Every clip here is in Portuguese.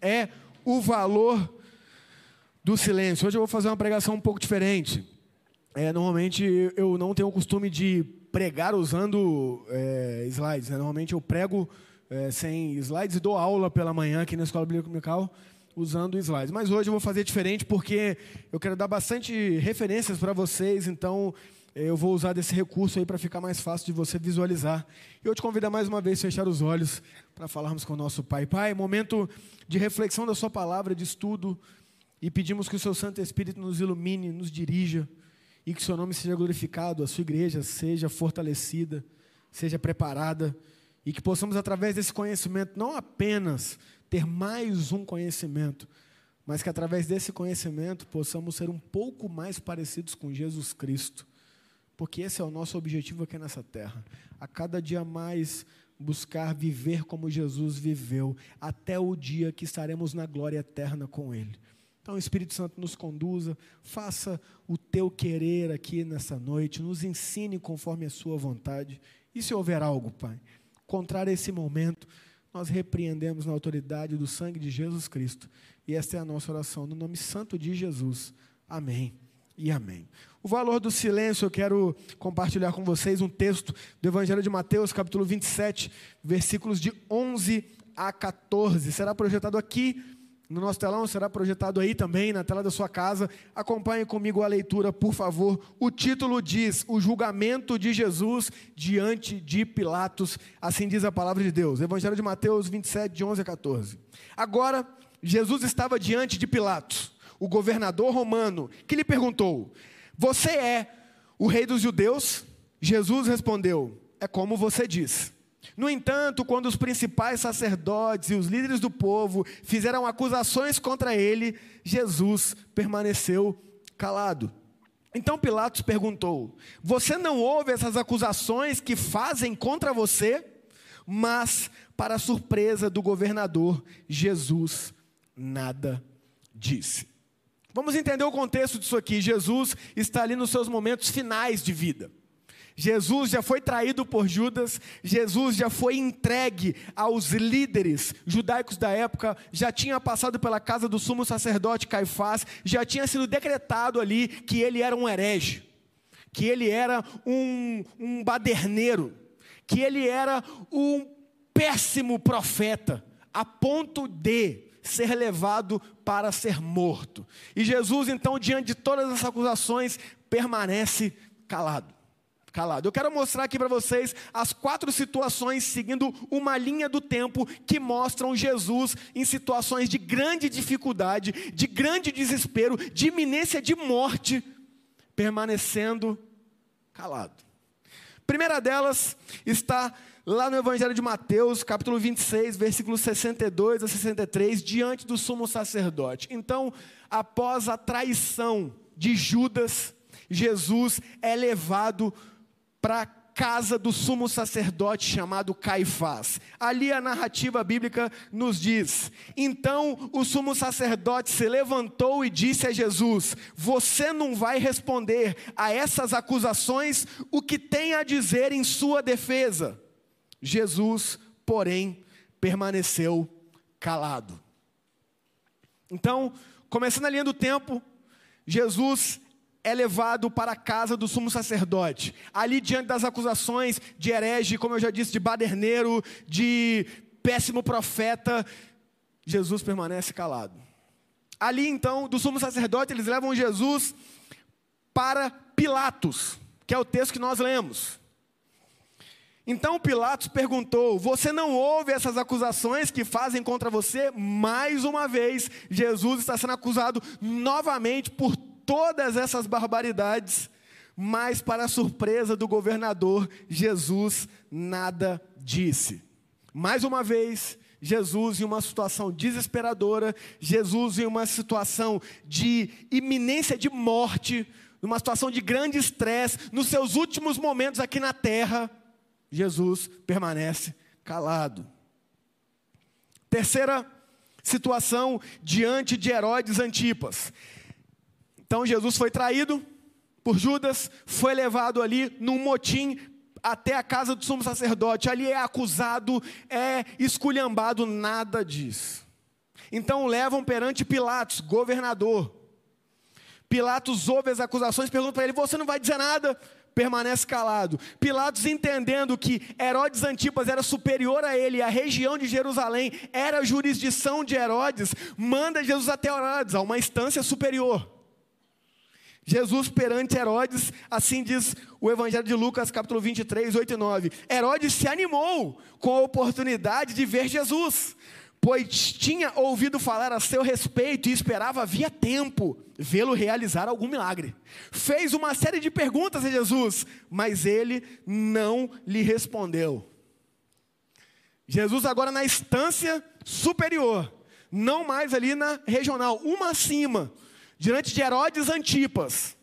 é o valor do silêncio. Hoje eu vou fazer uma pregação um pouco diferente. É, normalmente eu não tenho o costume de pregar usando é, slides. Né? Normalmente eu prego é, sem slides e dou aula pela manhã aqui na Escola Bíblica Comunical usando slides. Mas hoje eu vou fazer diferente porque eu quero dar bastante referências para vocês, então eu vou usar desse recurso aí para ficar mais fácil de você visualizar. E eu te convido mais uma vez a fechar os olhos para falarmos com o nosso Pai. Pai, momento de reflexão da Sua palavra, de estudo, e pedimos que o Seu Santo Espírito nos ilumine, nos dirija, e que o Seu nome seja glorificado, a Sua igreja seja fortalecida, seja preparada, e que possamos, através desse conhecimento, não apenas ter mais um conhecimento, mas que através desse conhecimento possamos ser um pouco mais parecidos com Jesus Cristo porque esse é o nosso objetivo aqui nessa terra. A cada dia mais buscar viver como Jesus viveu, até o dia que estaremos na glória eterna com Ele. Então, o Espírito Santo nos conduza, faça o teu querer aqui nessa noite, nos ensine conforme a Sua vontade. E se houver algo, Pai, contrário a esse momento, nós repreendemos na autoridade do sangue de Jesus Cristo. E esta é a nossa oração, no nome santo de Jesus. Amém e amém. O valor do silêncio, eu quero compartilhar com vocês um texto do Evangelho de Mateus, capítulo 27, versículos de 11 a 14. Será projetado aqui no nosso telão, será projetado aí também na tela da sua casa. Acompanhe comigo a leitura, por favor. O título diz: O julgamento de Jesus diante de Pilatos. Assim diz a palavra de Deus. Evangelho de Mateus 27, de 11 a 14. Agora, Jesus estava diante de Pilatos o governador romano, que lhe perguntou: Você é o rei dos judeus? Jesus respondeu: É como você diz. No entanto, quando os principais sacerdotes e os líderes do povo fizeram acusações contra ele, Jesus permaneceu calado. Então Pilatos perguntou: Você não ouve essas acusações que fazem contra você? Mas, para surpresa do governador, Jesus nada disse. Vamos entender o contexto disso aqui. Jesus está ali nos seus momentos finais de vida. Jesus já foi traído por Judas, Jesus já foi entregue aos líderes judaicos da época, já tinha passado pela casa do sumo sacerdote Caifás, já tinha sido decretado ali que ele era um herege, que ele era um, um baderneiro, que ele era um péssimo profeta, a ponto de ser levado para ser morto. E Jesus, então, diante de todas as acusações, permanece calado. Calado. Eu quero mostrar aqui para vocês as quatro situações, seguindo uma linha do tempo, que mostram Jesus em situações de grande dificuldade, de grande desespero, de iminência de morte, permanecendo calado. Primeira delas está lá no Evangelho de Mateus, capítulo 26, versículos 62 a 63, diante do sumo sacerdote. Então, após a traição de Judas, Jesus é levado para a casa do sumo sacerdote chamado Caifás. Ali a narrativa bíblica nos diz: Então o sumo sacerdote se levantou e disse a Jesus: Você não vai responder a essas acusações o que tem a dizer em sua defesa. Jesus, porém, permaneceu calado. Então, começando a linha do tempo, Jesus é levado para a casa do sumo sacerdote. Ali, diante das acusações de herege, como eu já disse, de baderneiro, de péssimo profeta, Jesus permanece calado. Ali, então, do sumo sacerdote, eles levam Jesus para Pilatos, que é o texto que nós lemos. Então Pilatos perguntou: Você não ouve essas acusações que fazem contra você? Mais uma vez, Jesus está sendo acusado novamente por todas essas barbaridades, mas, para a surpresa do governador, Jesus nada disse. Mais uma vez, Jesus em uma situação desesperadora, Jesus em uma situação de iminência de morte, numa situação de grande estresse, nos seus últimos momentos aqui na terra, Jesus permanece calado. Terceira situação diante de Herodes Antipas. Então Jesus foi traído por Judas, foi levado ali num motim até a casa do sumo sacerdote. Ali é acusado, é esculhambado, nada disso. Então levam perante Pilatos, governador. Pilatos ouve as acusações, pergunta para ele: Você não vai dizer nada? Permanece calado. Pilatos, entendendo que Herodes Antipas era superior a ele, a região de Jerusalém era a jurisdição de Herodes, manda Jesus até Herodes, a uma instância superior. Jesus perante Herodes, assim diz o Evangelho de Lucas, capítulo 23, 8 e 9. Herodes se animou com a oportunidade de ver Jesus, pois tinha ouvido falar a seu respeito e esperava havia tempo vê-lo realizar algum milagre. Fez uma série de perguntas a Jesus, mas ele não lhe respondeu. Jesus agora na instância superior, não mais ali na regional, uma acima diante de Herodes Antipas,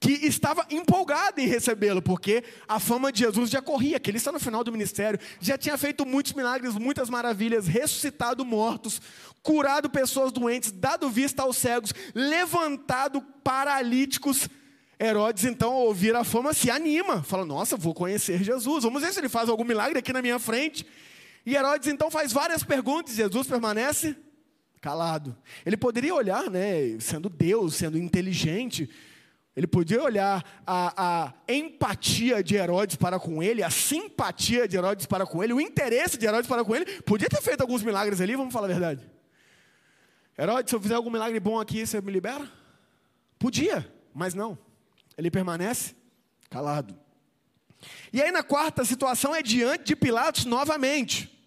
que estava empolgado em recebê-lo, porque a fama de Jesus já corria, que ele está no final do ministério, já tinha feito muitos milagres, muitas maravilhas, ressuscitado mortos, curado pessoas doentes, dado vista aos cegos, levantado paralíticos. Herodes, então, ao ouvir a fama, se anima, fala: Nossa, vou conhecer Jesus, vamos ver se ele faz algum milagre aqui na minha frente. E Herodes, então, faz várias perguntas, Jesus permanece calado. Ele poderia olhar, né, sendo Deus, sendo inteligente, ele podia olhar a, a, empatia de Herodes para com ele, a simpatia de Herodes para com ele, o interesse de Herodes para com ele. Podia ter feito alguns milagres ali, vamos falar a verdade. Herodes, se eu fizer algum milagre bom aqui, você me libera? Podia, mas não. Ele permanece calado. E aí, na quarta situação, é diante de Pilatos novamente.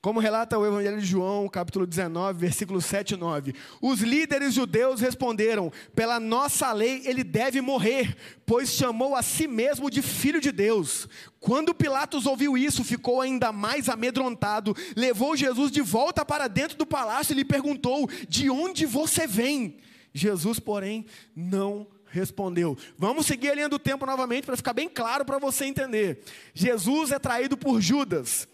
Como relata o Evangelho de João, capítulo 19, versículos 7 e 9. Os líderes judeus responderam: Pela nossa lei ele deve morrer, pois chamou a si mesmo de filho de Deus. Quando Pilatos ouviu isso, ficou ainda mais amedrontado, levou Jesus de volta para dentro do palácio e lhe perguntou: De onde você vem? Jesus, porém, não respondeu. Vamos seguir a linha do tempo novamente para ficar bem claro para você entender. Jesus é traído por Judas.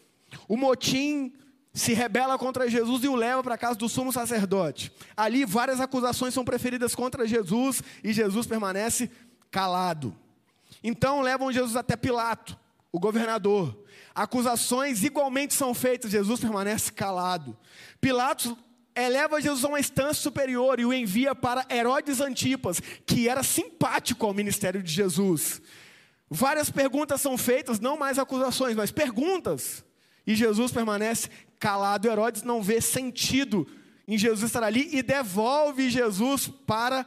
O motim se rebela contra Jesus e o leva para a casa do sumo sacerdote. Ali várias acusações são preferidas contra Jesus e Jesus permanece calado. Então levam Jesus até Pilato, o governador. Acusações igualmente são feitas, Jesus permanece calado. Pilatos eleva Jesus a uma instância superior e o envia para Herodes Antipas, que era simpático ao ministério de Jesus. Várias perguntas são feitas, não mais acusações, mas perguntas. E Jesus permanece calado. Herodes não vê sentido em Jesus estar ali e devolve Jesus para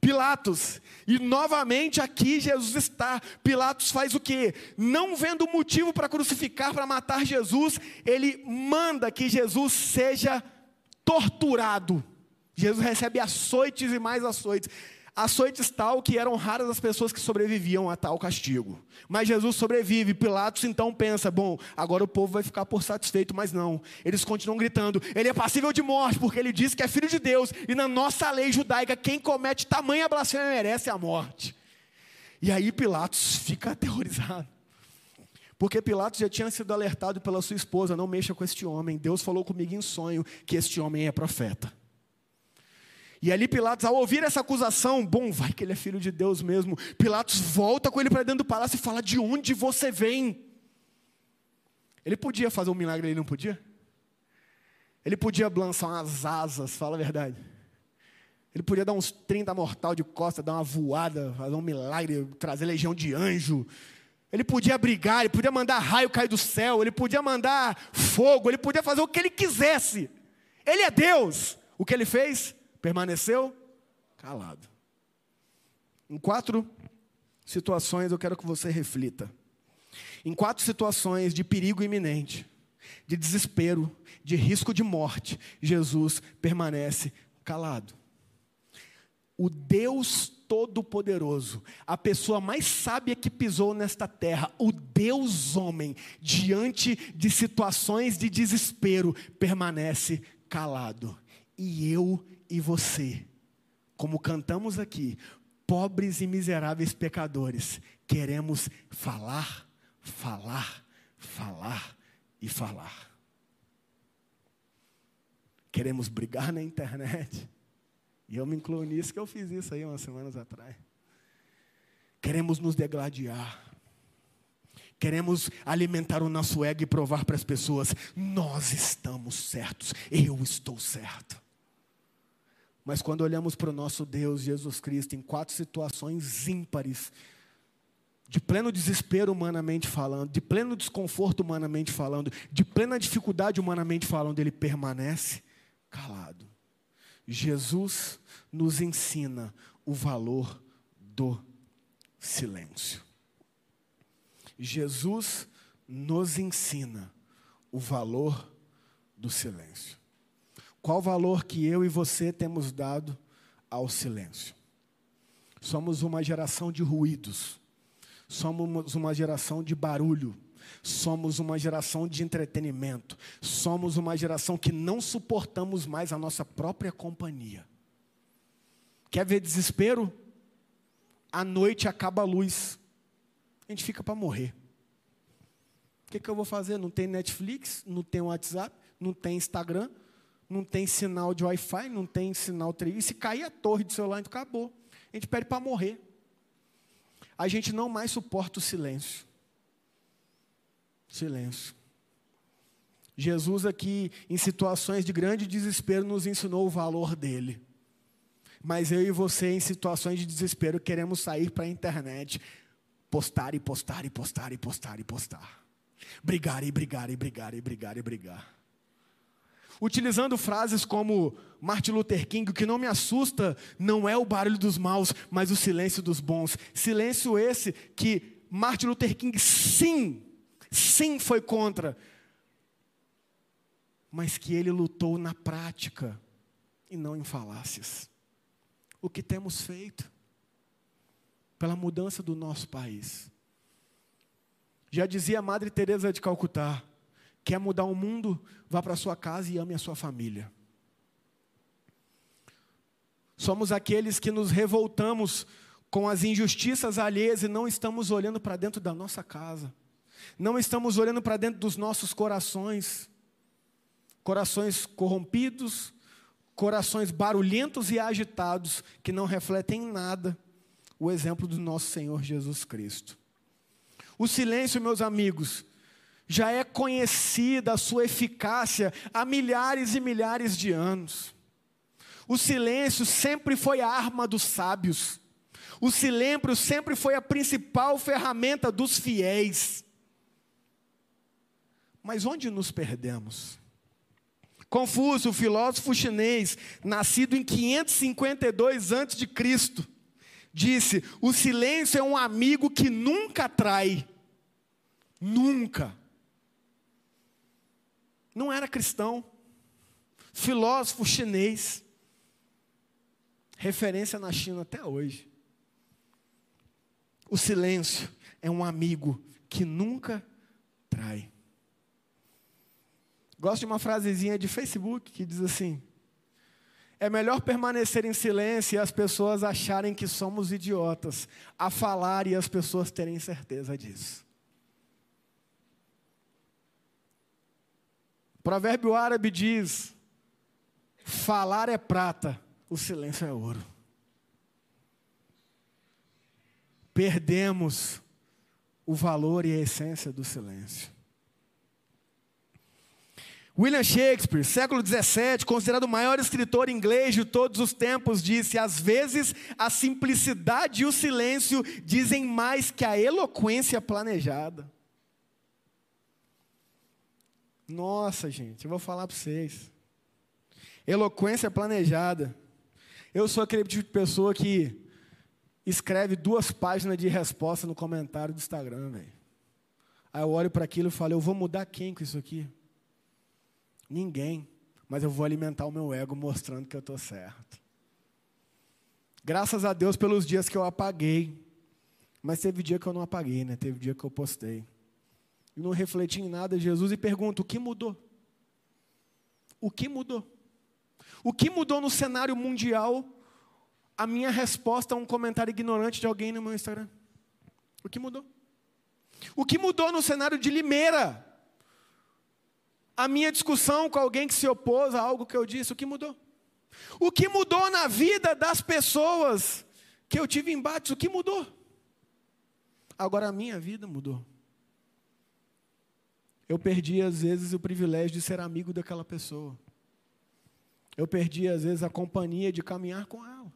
Pilatos. E novamente aqui Jesus está. Pilatos faz o que? Não vendo motivo para crucificar, para matar Jesus, ele manda que Jesus seja torturado. Jesus recebe açoites e mais açoites açoites tal que eram raras as pessoas que sobreviviam a tal castigo. Mas Jesus sobrevive. Pilatos então pensa: bom, agora o povo vai ficar por satisfeito, mas não. Eles continuam gritando: ele é passível de morte, porque ele diz que é filho de Deus, e na nossa lei judaica, quem comete tamanha blasfêmia merece a morte. E aí Pilatos fica aterrorizado. Porque Pilatos já tinha sido alertado pela sua esposa: não mexa com este homem. Deus falou comigo em sonho que este homem é profeta. E ali Pilatos, ao ouvir essa acusação, bom, vai que ele é filho de Deus mesmo. Pilatos volta com ele para dentro do palácio e fala: De onde você vem? Ele podia fazer um milagre, ele não podia? Ele podia lançar umas asas, fala a verdade. Ele podia dar uns 30 mortal de costa, dar uma voada, fazer um milagre, trazer legião de anjo. Ele podia brigar, ele podia mandar raio cair do céu, ele podia mandar fogo, ele podia fazer o que ele quisesse. Ele é Deus. O que ele fez? Permaneceu calado. Em quatro situações eu quero que você reflita. Em quatro situações de perigo iminente, de desespero, de risco de morte, Jesus permanece calado. O Deus Todo-Poderoso, a pessoa mais sábia que pisou nesta terra, o Deus homem, diante de situações de desespero, permanece calado. E eu e você, como cantamos aqui, pobres e miseráveis pecadores, queremos falar, falar, falar e falar. Queremos brigar na internet. E eu me incluo nisso, que eu fiz isso aí umas semanas atrás. Queremos nos degladiar. Queremos alimentar o nosso ego e provar para as pessoas: nós estamos certos, eu estou certo. Mas quando olhamos para o nosso Deus, Jesus Cristo, em quatro situações ímpares, de pleno desespero humanamente falando, de pleno desconforto humanamente falando, de plena dificuldade humanamente falando, ele permanece calado. Jesus nos ensina o valor do silêncio. Jesus nos ensina o valor do silêncio. Qual valor que eu e você temos dado ao silêncio? Somos uma geração de ruídos, somos uma geração de barulho, somos uma geração de entretenimento, somos uma geração que não suportamos mais a nossa própria companhia. Quer ver desespero? À noite acaba a luz, a gente fica para morrer. O que, que eu vou fazer? Não tem Netflix, não tem WhatsApp, não tem Instagram, não tem sinal de Wi-Fi, não tem sinal 3. E se cair a torre do celular, então acabou. A gente pede para morrer. A gente não mais suporta o silêncio. Silêncio. Jesus aqui, em situações de grande desespero, nos ensinou o valor dele. Mas eu e você, em situações de desespero, queremos sair para a internet, postar e postar e postar e postar e postar. Brigar e brigar e brigar e brigar e brigar. Utilizando frases como Martin Luther King, o que não me assusta não é o barulho dos maus, mas o silêncio dos bons. Silêncio esse que Martin Luther King, sim, sim foi contra, mas que ele lutou na prática e não em falácias. O que temos feito? pela mudança do nosso país. Já dizia a Madre Teresa de Calcutá, quer mudar o mundo, vá para sua casa e ame a sua família. Somos aqueles que nos revoltamos com as injustiças alheias e não estamos olhando para dentro da nossa casa. Não estamos olhando para dentro dos nossos corações. Corações corrompidos, corações barulhentos e agitados que não refletem nada o exemplo do nosso Senhor Jesus Cristo. O silêncio, meus amigos, já é conhecida a sua eficácia há milhares e milhares de anos. O silêncio sempre foi a arma dos sábios. O silêncio sempre foi a principal ferramenta dos fiéis. Mas onde nos perdemos? Confúcio, filósofo chinês, nascido em 552 a.C., disse: O silêncio é um amigo que nunca trai. Nunca. Não era cristão. Filósofo chinês. Referência na China até hoje. O silêncio é um amigo que nunca trai. Gosto de uma frasezinha de Facebook que diz assim: é melhor permanecer em silêncio e as pessoas acharem que somos idiotas, a falar e as pessoas terem certeza disso. O provérbio árabe diz: falar é prata, o silêncio é ouro. Perdemos o valor e a essência do silêncio. William Shakespeare, século XVII, considerado o maior escritor inglês de todos os tempos, disse: às vezes a simplicidade e o silêncio dizem mais que a eloquência planejada. Nossa, gente, eu vou falar para vocês. Eloquência planejada. Eu sou aquele tipo de pessoa que escreve duas páginas de resposta no comentário do Instagram, velho. Aí eu olho para aquilo e falo, eu vou mudar quem com isso aqui? Ninguém. Mas eu vou alimentar o meu ego mostrando que eu estou certo. Graças a Deus pelos dias que eu apaguei. Mas teve dia que eu não apaguei, né? Teve dia que eu postei. E não refleti em nada Jesus e pergunto: o que mudou? O que mudou? O que mudou no cenário mundial? A minha resposta a um comentário ignorante de alguém no meu Instagram. O que mudou? O que mudou no cenário de Limeira? a minha discussão com alguém que se opôs a algo que eu disse, o que mudou? O que mudou na vida das pessoas que eu tive embates, o que mudou? Agora a minha vida mudou. Eu perdi às vezes o privilégio de ser amigo daquela pessoa. Eu perdi às vezes a companhia de caminhar com ela,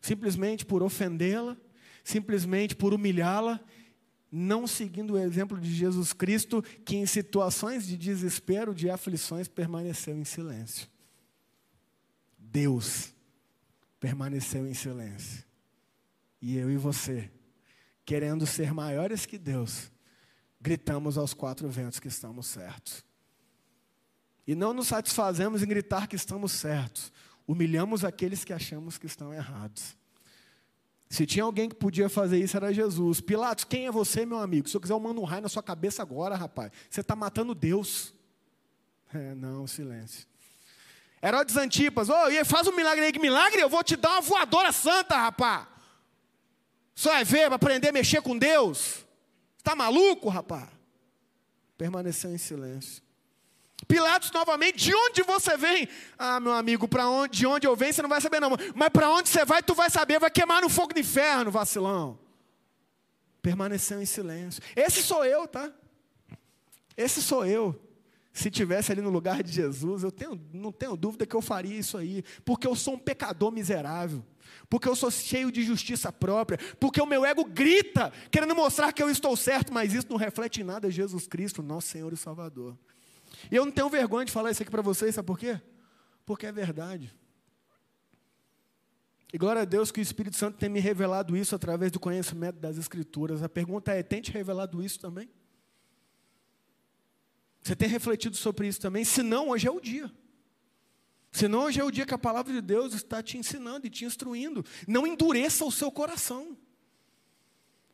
simplesmente por ofendê-la, simplesmente por humilhá-la, não seguindo o exemplo de Jesus Cristo, que em situações de desespero, de aflições, permaneceu em silêncio. Deus permaneceu em silêncio. E eu e você, querendo ser maiores que Deus, gritamos aos quatro ventos que estamos certos. E não nos satisfazemos em gritar que estamos certos, humilhamos aqueles que achamos que estão errados. Se tinha alguém que podia fazer isso, era Jesus. Pilatos, quem é você, meu amigo? Se eu quiser, eu mando um raio na sua cabeça agora, rapaz. Você está matando Deus. É, não, silêncio. Herodes Antipas, oh, faz um milagre aí, que milagre? Eu vou te dar uma voadora santa, rapaz. Só vai ver para aprender a mexer com Deus. Está maluco, rapaz? Permaneceu em silêncio. Pilatos novamente, de onde você vem? Ah, meu amigo, para onde, de onde eu venho você não vai saber não. Mas para onde você vai, tu vai saber, vai queimar no fogo do inferno, vacilão. Permaneceu em silêncio. Esse sou eu, tá? Esse sou eu. Se tivesse ali no lugar de Jesus, eu tenho, não tenho dúvida que eu faria isso aí, porque eu sou um pecador miserável porque eu sou cheio de justiça própria, porque o meu ego grita, querendo mostrar que eu estou certo, mas isso não reflete em nada Jesus Cristo, nosso Senhor e Salvador. E eu não tenho vergonha de falar isso aqui para vocês, sabe por quê? Porque é verdade. E glória a Deus que o Espírito Santo tem me revelado isso através do conhecimento das Escrituras. A pergunta é: tem te revelado isso também? Você tem refletido sobre isso também? Se não, hoje é o dia. Senão hoje é o dia que a palavra de Deus está te ensinando e te instruindo. Não endureça o seu coração.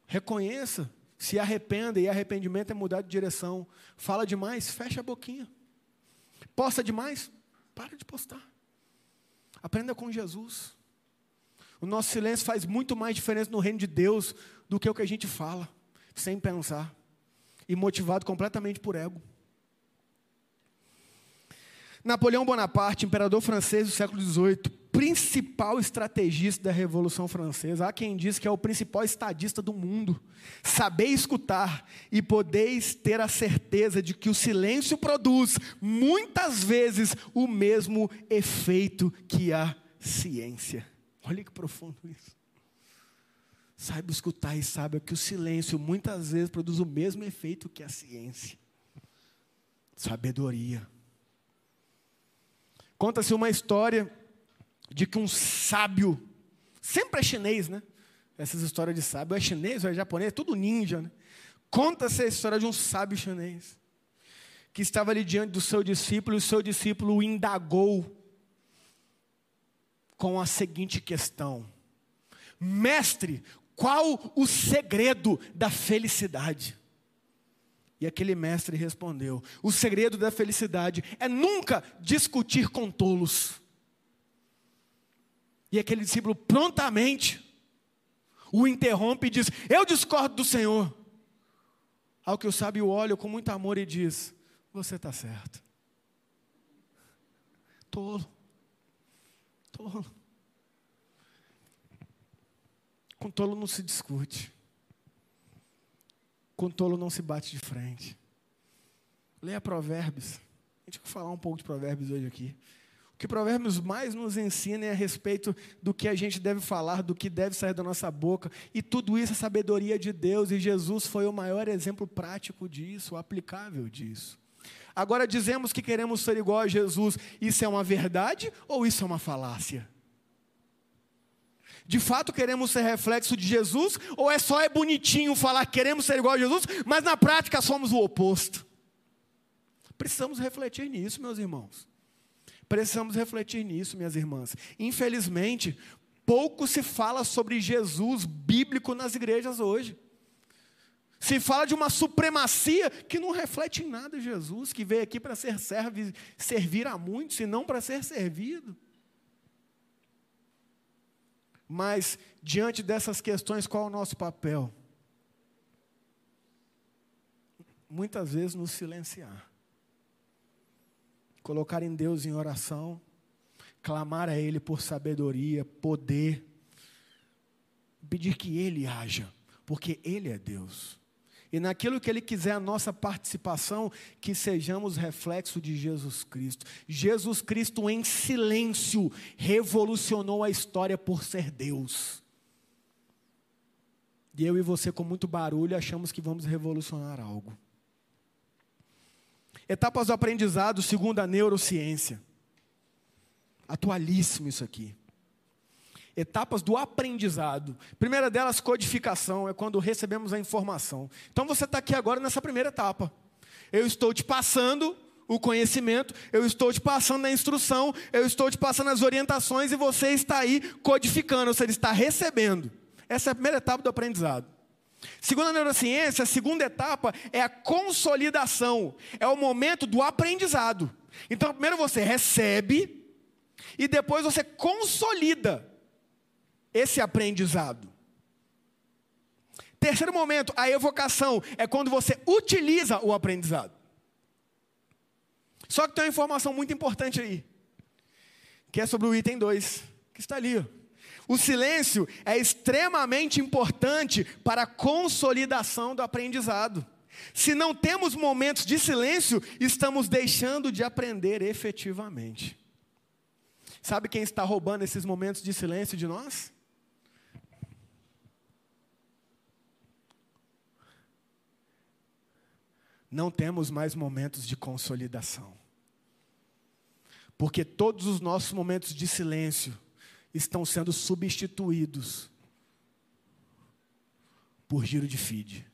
Reconheça, se arrependa, e arrependimento é mudar de direção. Fala demais, fecha a boquinha. Posta demais, para de postar. Aprenda com Jesus. O nosso silêncio faz muito mais diferença no reino de Deus do que o que a gente fala, sem pensar, e motivado completamente por ego. Napoleão Bonaparte, imperador francês do século XVIII, principal estrategista da Revolução Francesa. Há quem diz que é o principal estadista do mundo. Saber escutar e podeis ter a certeza de que o silêncio produz, muitas vezes, o mesmo efeito que a ciência. Olha que profundo isso. Saiba escutar e saiba que o silêncio muitas vezes produz o mesmo efeito que a ciência. Sabedoria. Conta-se uma história de que um sábio, sempre é chinês, né? Essas histórias de sábio, é chinês ou é japonês, é tudo ninja, né? Conta-se a história de um sábio chinês, que estava ali diante do seu discípulo, e o seu discípulo o indagou com a seguinte questão: Mestre, qual o segredo da felicidade? E aquele mestre respondeu: O segredo da felicidade é nunca discutir com tolos. E aquele discípulo prontamente o interrompe e diz: Eu discordo do Senhor. Ao que o sábio olha com muito amor e diz: Você está certo. Tolo. Tolo. Com tolo não se discute. Com tolo não se bate de frente. Leia Provérbios. A gente vai falar um pouco de Provérbios hoje aqui. O que Provérbios mais nos ensina é a respeito do que a gente deve falar, do que deve sair da nossa boca. E tudo isso é sabedoria de Deus. E Jesus foi o maior exemplo prático disso, aplicável disso. Agora dizemos que queremos ser igual a Jesus. Isso é uma verdade ou isso é uma falácia? De fato queremos ser reflexo de Jesus? Ou é só é bonitinho falar que queremos ser igual a Jesus, mas na prática somos o oposto? Precisamos refletir nisso, meus irmãos. Precisamos refletir nisso, minhas irmãs. Infelizmente, pouco se fala sobre Jesus bíblico nas igrejas hoje. Se fala de uma supremacia que não reflete em nada Jesus, que veio aqui para ser servir a muitos e não para ser servido. Mas, diante dessas questões, qual é o nosso papel? Muitas vezes nos silenciar. Colocar em Deus em oração, clamar a Ele por sabedoria, poder, pedir que Ele haja, porque Ele é Deus. E naquilo que Ele quiser a nossa participação, que sejamos reflexo de Jesus Cristo. Jesus Cristo, em silêncio, revolucionou a história por ser Deus. E eu e você, com muito barulho, achamos que vamos revolucionar algo. Etapas do aprendizado segundo a neurociência. Atualíssimo isso aqui. Etapas do aprendizado. Primeira delas, codificação, é quando recebemos a informação. Então você está aqui agora nessa primeira etapa. Eu estou te passando o conhecimento, eu estou te passando a instrução, eu estou te passando as orientações e você está aí codificando, ou seja, está recebendo. Essa é a primeira etapa do aprendizado. Segundo a neurociência, a segunda etapa é a consolidação, é o momento do aprendizado. Então, primeiro você recebe e depois você consolida esse aprendizado. Terceiro momento, a evocação, é quando você utiliza o aprendizado. Só que tem uma informação muito importante aí, que é sobre o item 2, que está ali. Ó. O silêncio é extremamente importante para a consolidação do aprendizado. Se não temos momentos de silêncio, estamos deixando de aprender efetivamente. Sabe quem está roubando esses momentos de silêncio de nós? Não temos mais momentos de consolidação. Porque todos os nossos momentos de silêncio estão sendo substituídos por giro de feed.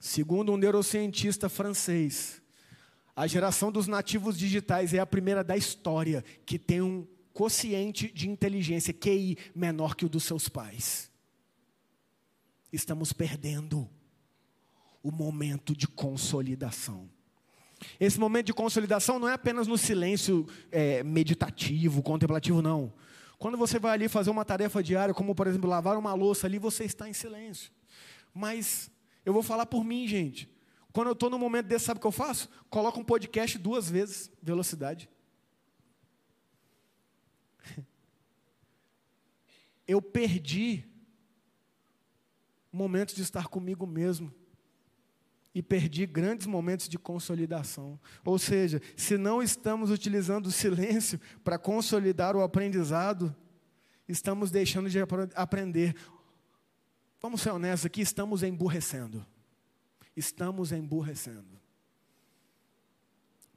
Segundo um neurocientista francês, a geração dos nativos digitais é a primeira da história que tem um quociente de inteligência, QI, menor que o dos seus pais. Estamos perdendo o momento de consolidação. Esse momento de consolidação não é apenas no silêncio é, meditativo, contemplativo, não. Quando você vai ali fazer uma tarefa diária, como por exemplo lavar uma louça ali, você está em silêncio. Mas eu vou falar por mim, gente. Quando eu estou no momento desse, sabe o que eu faço? Coloco um podcast duas vezes, velocidade. Eu perdi momentos de estar comigo mesmo e perdi grandes momentos de consolidação. Ou seja, se não estamos utilizando o silêncio para consolidar o aprendizado, estamos deixando de aprender. Vamos ser honestos aqui, estamos emburrecendo. Estamos emburrecendo.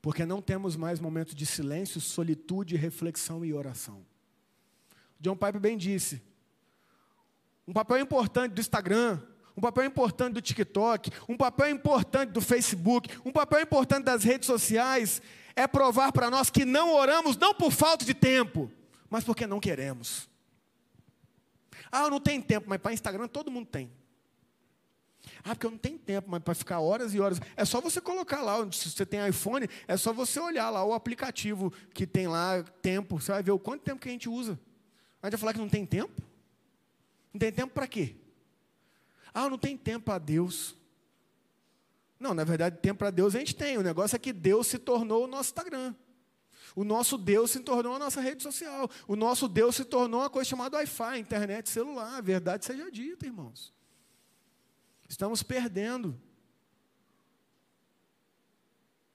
Porque não temos mais momentos de silêncio, solitude, reflexão e oração. John Piper bem disse: um papel importante do Instagram, um papel importante do TikTok, um papel importante do Facebook, um papel importante das redes sociais é provar para nós que não oramos não por falta de tempo, mas porque não queremos. Ah, eu não tenho tempo, mas para Instagram todo mundo tem. Ah, porque eu não tenho tempo, mas para ficar horas e horas. É só você colocar lá, se você tem iPhone, é só você olhar lá o aplicativo que tem lá tempo. Você vai ver o quanto tempo que a gente usa. A gente vai falar que não tem tempo? Não tem tempo para quê? Ah, não tem tempo para Deus. Não, na verdade, tempo para Deus a gente tem. O negócio é que Deus se tornou o nosso Instagram. O nosso Deus se tornou a nossa rede social. O nosso Deus se tornou uma coisa chamada Wi-Fi, internet, celular. A verdade seja dita, irmãos. Estamos perdendo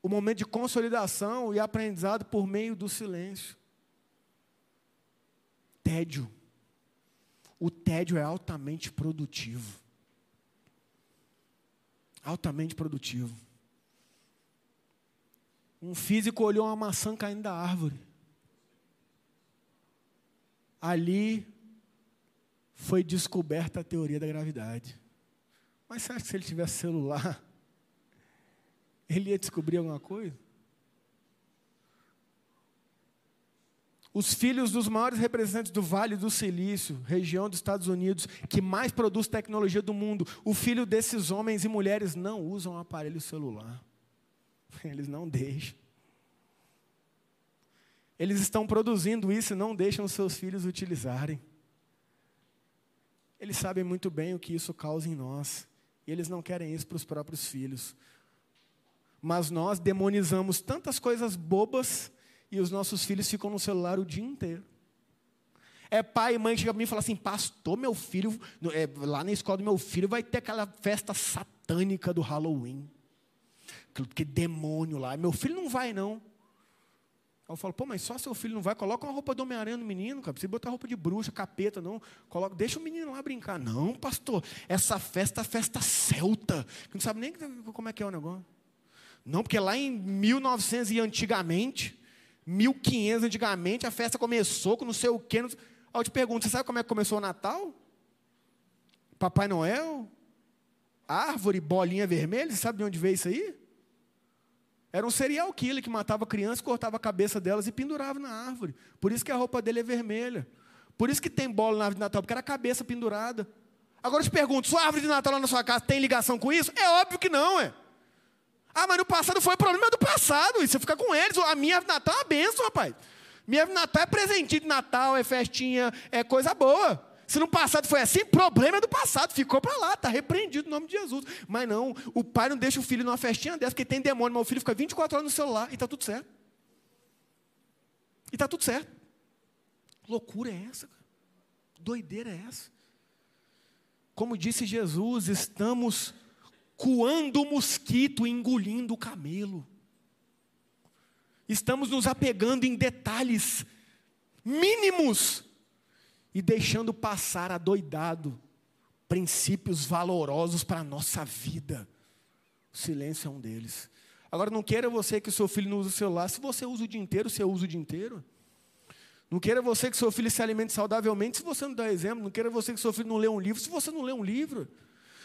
o momento de consolidação e aprendizado por meio do silêncio. Tédio. O tédio é altamente produtivo altamente produtivo. Um físico olhou uma maçã caindo da árvore. Ali foi descoberta a teoria da gravidade. Mas você acha que se ele tivesse celular, ele ia descobrir alguma coisa? Os filhos dos maiores representantes do Vale do Silício, região dos Estados Unidos, que mais produz tecnologia do mundo, o filho desses homens e mulheres não usam aparelho celular. Eles não deixam. Eles estão produzindo isso e não deixam seus filhos utilizarem. Eles sabem muito bem o que isso causa em nós. E eles não querem isso para os próprios filhos. Mas nós demonizamos tantas coisas bobas e os nossos filhos ficam no celular o dia inteiro. É pai e mãe chega para mim e fala assim: Pastor, meu filho, é, lá na escola do meu filho vai ter aquela festa satânica do Halloween. Que demônio lá. Meu filho não vai, não. Eu falo, pô, mas só seu filho não vai, coloca uma roupa do Homem-Aranha no menino, cara. Precisa botar roupa de bruxa, capeta, não. Coloca, deixa o menino lá brincar. Não, pastor, essa festa é festa celta. Que não sabe nem como é que é o negócio. Não, porque lá em 1900 e antigamente, 1500 antigamente, a festa começou com não sei o quê. Não... Aí eu te pergunto, você sabe como é que começou o Natal? Papai Noel? Árvore, bolinha vermelha, você sabe de onde veio isso aí? Era um serial killer que matava crianças, cortava a cabeça delas e pendurava na árvore. Por isso que a roupa dele é vermelha. Por isso que tem bola na árvore de Natal, porque era a cabeça pendurada. Agora eu te pergunto, sua árvore de Natal lá na sua casa tem ligação com isso? É óbvio que não, é. Ah, mas no passado foi problema do passado, você fica com eles. A minha Natal é uma benção, rapaz. Minha Natal é presentinho de Natal, é festinha, é coisa boa. Se no passado foi assim, problema é do passado, ficou para lá, está repreendido no nome de Jesus. Mas não, o pai não deixa o filho numa festinha dessa, porque tem demônio, mas o filho fica 24 horas no celular e está tudo certo. E está tudo certo. Loucura é essa? Doideira é essa? Como disse Jesus, estamos coando o mosquito e engolindo o camelo. Estamos nos apegando em detalhes mínimos e deixando passar adoidado princípios valorosos para a nossa vida. O silêncio é um deles. Agora, não queira você que o seu filho não use o celular. Se você usa o dia inteiro, você usa o dia inteiro. Não queira você que seu filho se alimente saudavelmente, se você não dá exemplo. Não queira você que seu filho não lê um livro, se você não lê um livro.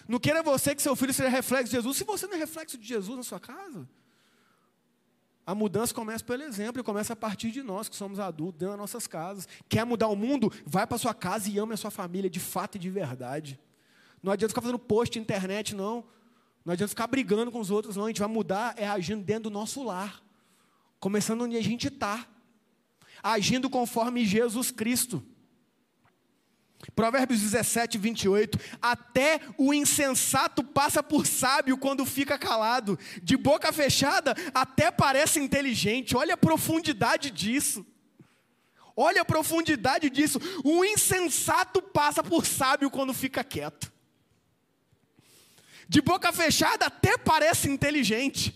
Não queira você que seu filho seja reflexo de Jesus, se você não é reflexo de Jesus na sua casa. A mudança começa pelo exemplo e começa a partir de nós, que somos adultos, dentro das nossas casas. Quer mudar o mundo? Vai para sua casa e ame a sua família de fato e de verdade. Não adianta ficar fazendo post na internet, não. Não adianta ficar brigando com os outros, não. A gente vai mudar é agindo dentro do nosso lar. Começando onde a gente está. Agindo conforme Jesus Cristo. Provérbios 17, 28. Até o insensato passa por sábio quando fica calado. De boca fechada, até parece inteligente. Olha a profundidade disso. Olha a profundidade disso. O insensato passa por sábio quando fica quieto. De boca fechada, até parece inteligente.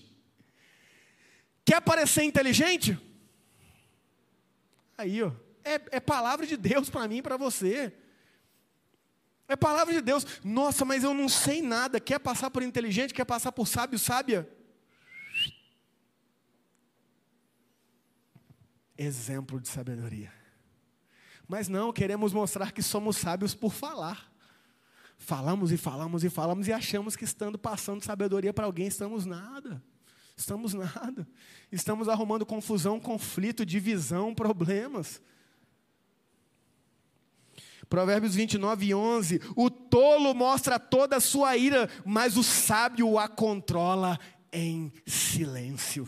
Quer parecer inteligente? Aí, ó. É, é palavra de Deus para mim e para você. É palavra de Deus. Nossa, mas eu não sei nada. Quer passar por inteligente? Quer passar por sábio, sábia? Exemplo de sabedoria. Mas não, queremos mostrar que somos sábios por falar. Falamos e falamos e falamos e achamos que estando passando sabedoria para alguém, estamos nada. Estamos nada. Estamos arrumando confusão, conflito, divisão, problemas. Provérbios 29, 11. O tolo mostra toda a sua ira, mas o sábio a controla em silêncio.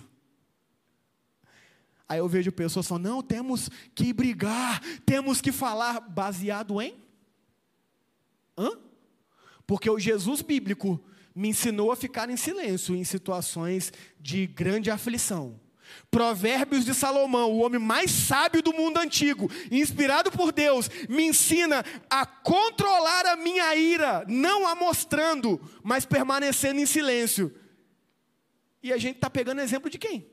Aí eu vejo pessoas falando: não, temos que brigar, temos que falar, baseado em? Hã? Porque o Jesus bíblico me ensinou a ficar em silêncio em situações de grande aflição. Provérbios de Salomão, o homem mais sábio do mundo antigo, inspirado por Deus, me ensina a controlar a minha ira, não a mostrando, mas permanecendo em silêncio. E a gente está pegando exemplo de quem?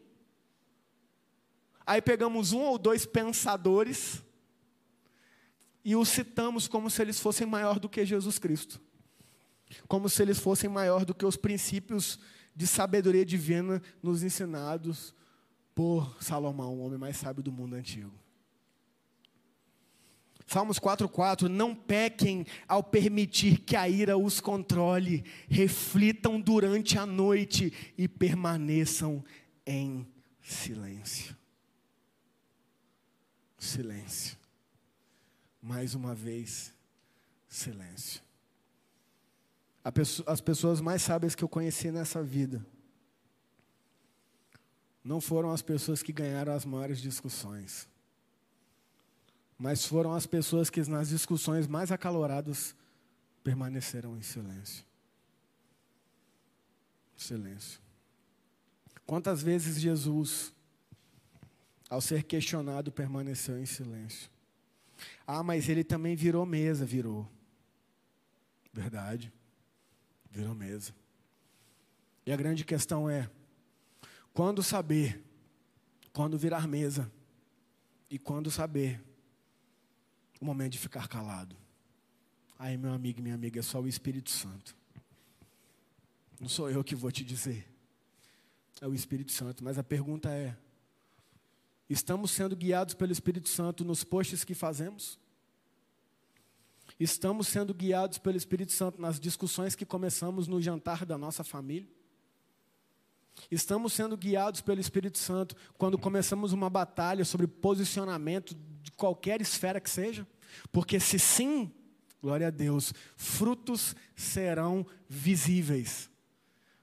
Aí pegamos um ou dois pensadores e os citamos como se eles fossem maior do que Jesus Cristo, como se eles fossem maior do que os princípios de sabedoria divina nos ensinados por Salomão, o homem mais sábio do mundo antigo. Salmos 4,4: Não pequem ao permitir que a ira os controle, reflitam durante a noite e permaneçam em silêncio. Silêncio. Mais uma vez, silêncio. As pessoas mais sábias que eu conheci nessa vida não foram as pessoas que ganharam as maiores discussões, mas foram as pessoas que nas discussões mais acaloradas permaneceram em silêncio. Silêncio. Quantas vezes Jesus, ao ser questionado, permaneceu em silêncio? Ah, mas ele também virou mesa, virou. Verdade. Virou mesa. E a grande questão é: quando saber, quando virar mesa, e quando saber o momento de ficar calado. Aí, meu amigo e minha amiga, é só o Espírito Santo. Não sou eu que vou te dizer. É o Espírito Santo. Mas a pergunta é: estamos sendo guiados pelo Espírito Santo nos posts que fazemos? Estamos sendo guiados pelo Espírito Santo nas discussões que começamos no jantar da nossa família? Estamos sendo guiados pelo Espírito Santo quando começamos uma batalha sobre posicionamento de qualquer esfera que seja? Porque se sim, glória a Deus, frutos serão visíveis.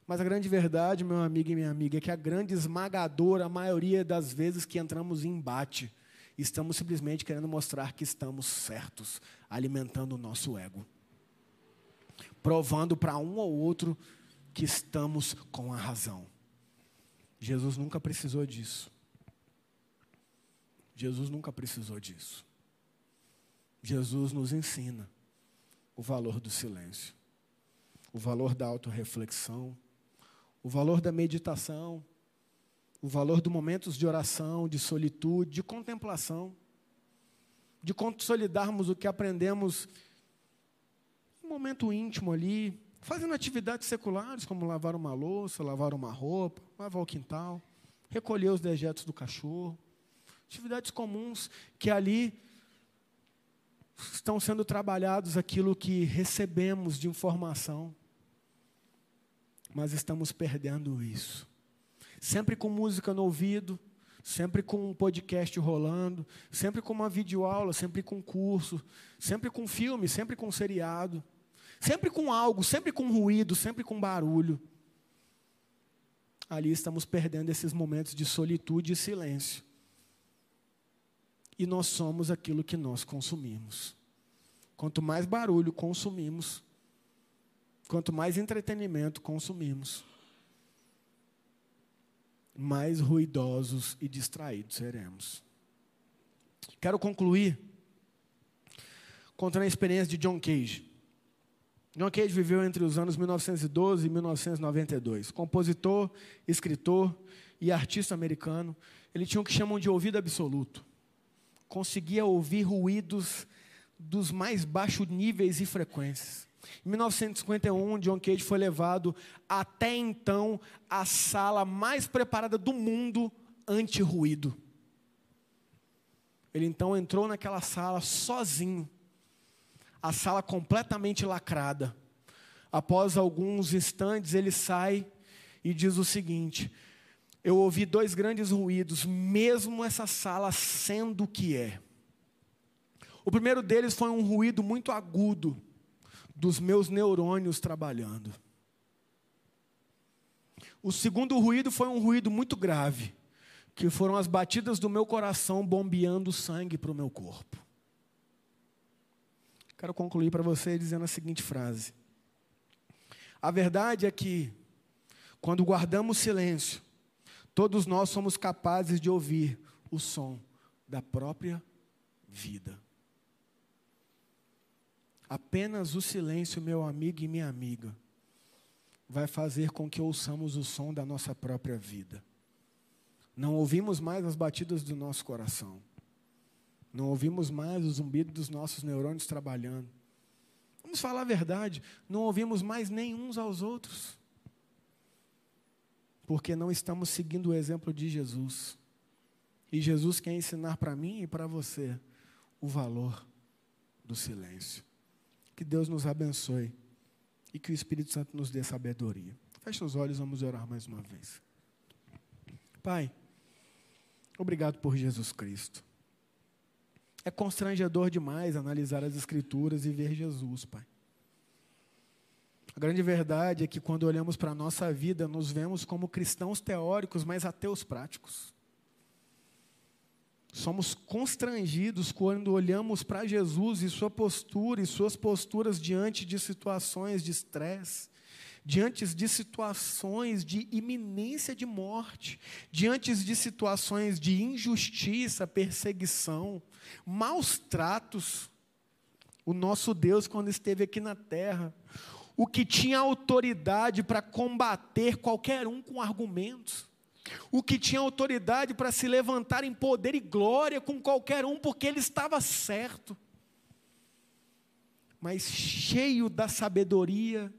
Mas a grande verdade, meu amigo e minha amiga, é que a grande esmagadora maioria das vezes que entramos em embate, estamos simplesmente querendo mostrar que estamos certos, alimentando o nosso ego, provando para um ou outro que estamos com a razão. Jesus nunca precisou disso. Jesus nunca precisou disso. Jesus nos ensina o valor do silêncio, o valor da autorreflexão, o valor da meditação, o valor dos momentos de oração, de solitude, de contemplação, de consolidarmos o que aprendemos um momento íntimo ali, fazendo atividades seculares, como lavar uma louça, lavar uma roupa, lavar o quintal, recolher os dejetos do cachorro. Atividades comuns que ali estão sendo trabalhados aquilo que recebemos de informação. Mas estamos perdendo isso. Sempre com música no ouvido, sempre com um podcast rolando, sempre com uma videoaula, sempre com curso, sempre com filme, sempre com seriado, sempre com algo, sempre com ruído, sempre com barulho. Ali estamos perdendo esses momentos de solitude e silêncio. E nós somos aquilo que nós consumimos. Quanto mais barulho consumimos, quanto mais entretenimento consumimos, mais ruidosos e distraídos seremos. Quero concluir contando a experiência de John Cage. John Cage viveu entre os anos 1912 e 1992. Compositor, escritor e artista americano. Ele tinha o que chamam de ouvido absoluto. Conseguia ouvir ruídos dos mais baixos níveis e frequências. Em 1951, John Cage foi levado até então à sala mais preparada do mundo anti-ruído. Ele então entrou naquela sala sozinho a sala completamente lacrada. Após alguns instantes, ele sai e diz o seguinte: Eu ouvi dois grandes ruídos, mesmo essa sala sendo o que é. O primeiro deles foi um ruído muito agudo dos meus neurônios trabalhando. O segundo ruído foi um ruído muito grave, que foram as batidas do meu coração bombeando sangue para o meu corpo. Quero concluir para você dizendo a seguinte frase: A verdade é que, quando guardamos silêncio, todos nós somos capazes de ouvir o som da própria vida. Apenas o silêncio, meu amigo e minha amiga, vai fazer com que ouçamos o som da nossa própria vida. Não ouvimos mais as batidas do nosso coração. Não ouvimos mais o zumbido dos nossos neurônios trabalhando. Vamos falar a verdade, não ouvimos mais uns aos outros. Porque não estamos seguindo o exemplo de Jesus. E Jesus quer ensinar para mim e para você o valor do silêncio. Que Deus nos abençoe e que o Espírito Santo nos dê sabedoria. Feche os olhos, vamos orar mais uma vez. Pai, obrigado por Jesus Cristo. É constrangedor demais analisar as Escrituras e ver Jesus, Pai. A grande verdade é que quando olhamos para a nossa vida, nos vemos como cristãos teóricos, mas ateus práticos. Somos constrangidos quando olhamos para Jesus e sua postura e suas posturas diante de situações de estresse, diante de situações de iminência de morte, diante de situações de injustiça, perseguição, maus tratos, o nosso Deus, quando esteve aqui na terra, o que tinha autoridade para combater qualquer um com argumentos, o que tinha autoridade para se levantar em poder e glória com qualquer um, porque ele estava certo, mas cheio da sabedoria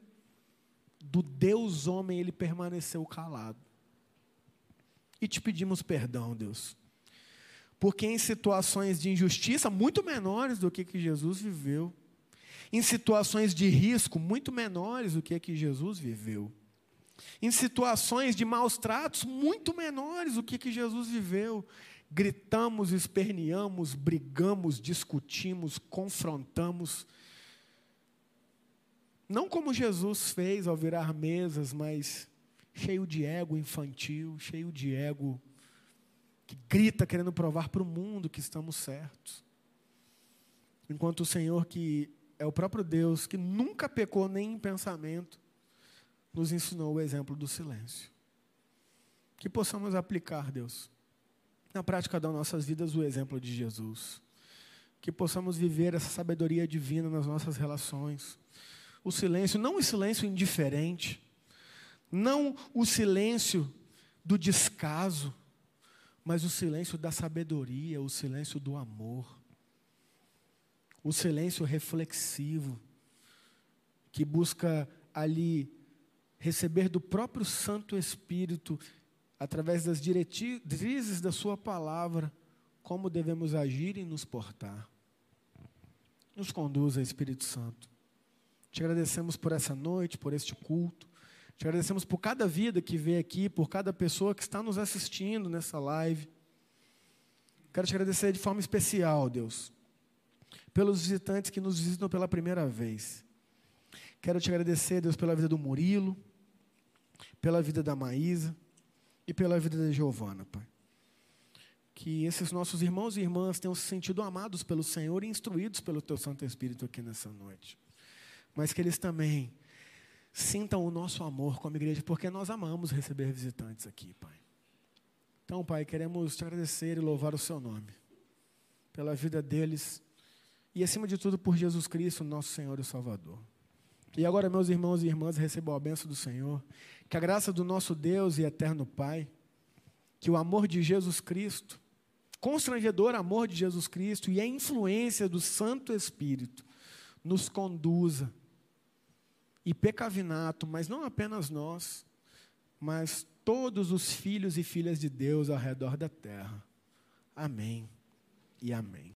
do Deus homem, ele permaneceu calado. E te pedimos perdão, Deus. Porque em situações de injustiça muito menores do que que Jesus viveu, em situações de risco muito menores do que que Jesus viveu, em situações de maus tratos muito menores do que que Jesus viveu, gritamos, esperneamos, brigamos, discutimos, confrontamos, não como Jesus fez ao virar mesas, mas cheio de ego infantil, cheio de ego que grita querendo provar para o mundo que estamos certos. Enquanto o Senhor, que é o próprio Deus, que nunca pecou nem em pensamento, nos ensinou o exemplo do silêncio. Que possamos aplicar, Deus, na prática das nossas vidas, o exemplo de Jesus. Que possamos viver essa sabedoria divina nas nossas relações o silêncio, não o silêncio indiferente, não o silêncio do descaso, mas o silêncio da sabedoria, o silêncio do amor, o silêncio reflexivo, que busca ali receber do próprio Santo Espírito, através das diretrizes da Sua palavra, como devemos agir e nos portar. Nos conduza, Espírito Santo. Te agradecemos por essa noite, por este culto. Te agradecemos por cada vida que vê aqui, por cada pessoa que está nos assistindo nessa live. Quero te agradecer de forma especial, Deus, pelos visitantes que nos visitam pela primeira vez. Quero te agradecer, Deus, pela vida do Murilo, pela vida da Maísa e pela vida da Giovana, Pai. Que esses nossos irmãos e irmãs tenham se sentido amados pelo Senhor e instruídos pelo Teu Santo Espírito aqui nessa noite mas que eles também sintam o nosso amor como igreja, porque nós amamos receber visitantes aqui, Pai. Então, Pai, queremos te agradecer e louvar o Seu nome, pela vida deles e, acima de tudo, por Jesus Cristo, nosso Senhor e Salvador. E agora, meus irmãos e irmãs, recebam a benção do Senhor, que a graça do nosso Deus e eterno Pai, que o amor de Jesus Cristo, constrangedor amor de Jesus Cristo e a influência do Santo Espírito nos conduza e pecavinato, mas não apenas nós, mas todos os filhos e filhas de Deus ao redor da terra. Amém e amém.